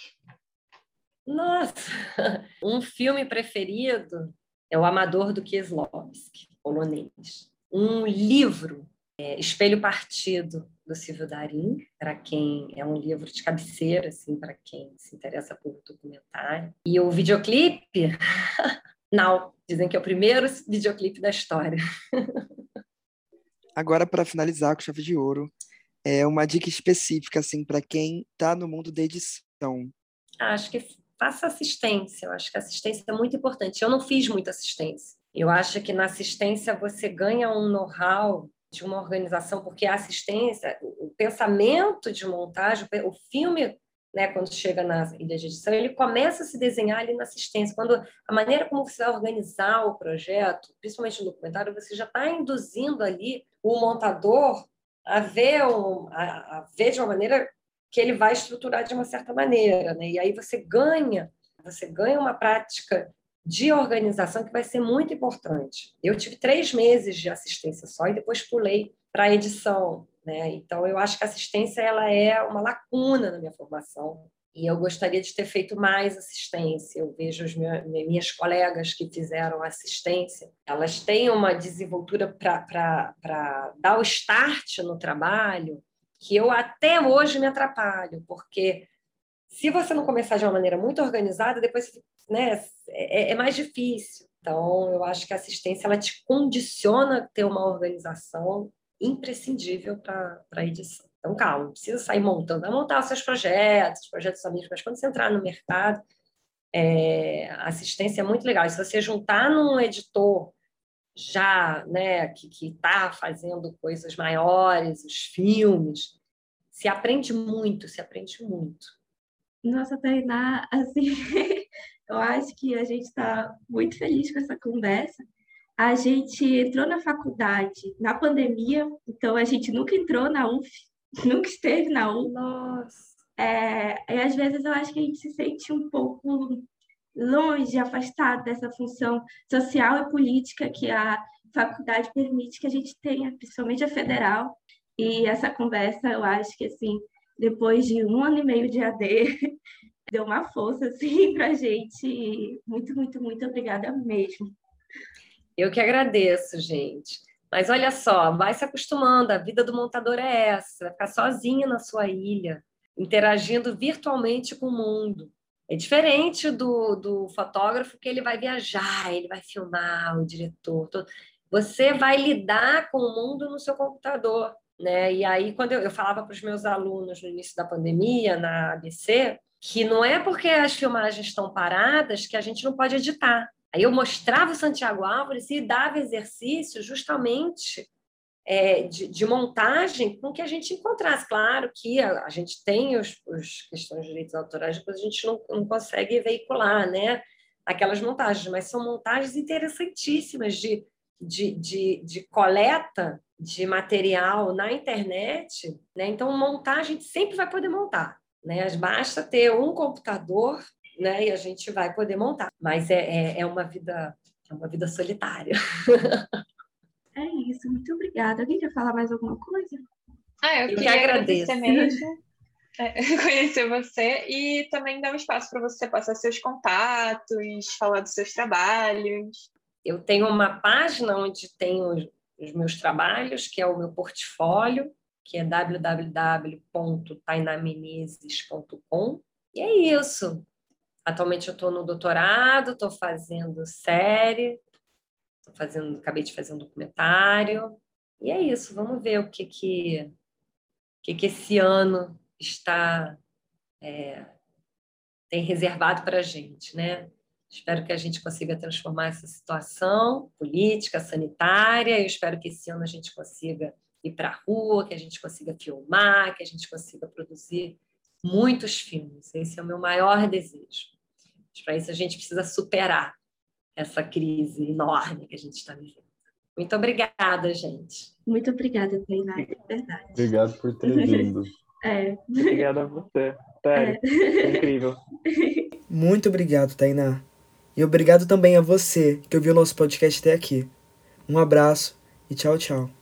Nossa, um filme preferido é O Amador do Kieslowski, polonês. Um livro é, Espelho Partido, do Silvio Darim, para quem é um livro de cabeceira, assim, para quem se interessa por documentário. E o videoclipe, não, dizem que é o primeiro videoclipe da história. Agora, para finalizar com chave de ouro, é uma dica específica, assim, para quem está no mundo da edição. Acho que faça assistência, eu acho que assistência é muito importante. Eu não fiz muita assistência. Eu acho que na assistência você ganha um know-how de uma organização, porque a assistência, o pensamento de montagem, o filme, né, quando chega na ilha de edição, ele começa a se desenhar ali na assistência. Quando a maneira como você vai organizar o projeto, principalmente no documentário, você já está induzindo ali o montador a ver, um, a, a ver de uma maneira que ele vai estruturar de uma certa maneira, né? E aí você ganha, você ganha uma prática de organização que vai ser muito importante. Eu tive três meses de assistência só e depois pulei para a edição. Né? Então, eu acho que a assistência ela é uma lacuna na minha formação e eu gostaria de ter feito mais assistência. Eu vejo as minhas, minhas colegas que fizeram assistência, elas têm uma desenvoltura para dar o start no trabalho que eu até hoje me atrapalho, porque se você não começar de uma maneira muito organizada, depois né, é, é, mais difícil. Então, eu acho que a assistência ela te condiciona a ter uma organização imprescindível para a edição. Então, calma, não precisa sair montando, vai montar os seus projetos, os projetos amigos, mas quando você entrar no mercado, é, assistência é muito legal. E se você juntar num editor já, né, que está fazendo coisas maiores, os filmes, se aprende muito, se aprende muito. Nossa, Tainá, assim, eu acho que a gente está muito feliz com essa conversa. A gente entrou na faculdade na pandemia, então a gente nunca entrou na UF, nunca esteve na UF. Nossa! É, e às vezes eu acho que a gente se sente um pouco longe, afastado dessa função social e política que a faculdade permite que a gente tenha, principalmente a federal. E essa conversa, eu acho que assim, depois de um ano e meio de AD, deu uma força assim a gente. Muito, muito, muito obrigada mesmo. Eu que agradeço, gente. Mas olha só, vai se acostumando, a vida do montador é essa, ficar sozinho na sua ilha, interagindo virtualmente com o mundo. É diferente do, do fotógrafo que ele vai viajar, ele vai filmar, o diretor. Todo. Você vai lidar com o mundo no seu computador. Né? E aí, quando eu, eu falava para os meus alunos no início da pandemia, na ABC, que não é porque as filmagens estão paradas que a gente não pode editar. Aí eu mostrava o Santiago Álvares e dava exercício justamente é, de, de, montagem com que a gente encontrasse. Claro que a, a gente tem os, os, questões de direitos autorais, depois a gente não, não consegue veicular né, aquelas montagens, mas são montagens interessantíssimas de, de, de, de coleta de material na internet, né? Então, gente sempre vai poder montar, né? Basta ter um computador, né? E a gente vai poder montar. Mas é, é, é uma vida é uma vida solitária. É isso, muito obrigada. Alguém quer falar mais alguma coisa? Ah, eu, eu queria agradecer mesmo. É, conhecer você e também dar um espaço para você passar seus contatos, falar dos seus trabalhos. Eu tenho uma página onde tenho os meus trabalhos, que é o meu portfólio, que é www.tainamenezes.com. E é isso. Atualmente eu estou no doutorado, estou fazendo série, fazendo, acabei de fazer um documentário. E é isso, vamos ver o que que, que, que esse ano está é, tem reservado para a gente, né? Espero que a gente consiga transformar essa situação política, sanitária. Eu espero que esse ano a gente consiga ir para a rua, que a gente consiga filmar, que a gente consiga produzir muitos filmes. Esse é o meu maior desejo. Para isso, a gente precisa superar essa crise enorme que a gente está vivendo. Muito obrigada, gente. Muito obrigada, Tainá, é verdade. Obrigado por ter vindo. É. Obrigado a você. Sério, é. incrível. Muito obrigado, Tainá. E obrigado também a você que ouviu o nosso podcast até aqui. Um abraço e tchau, tchau.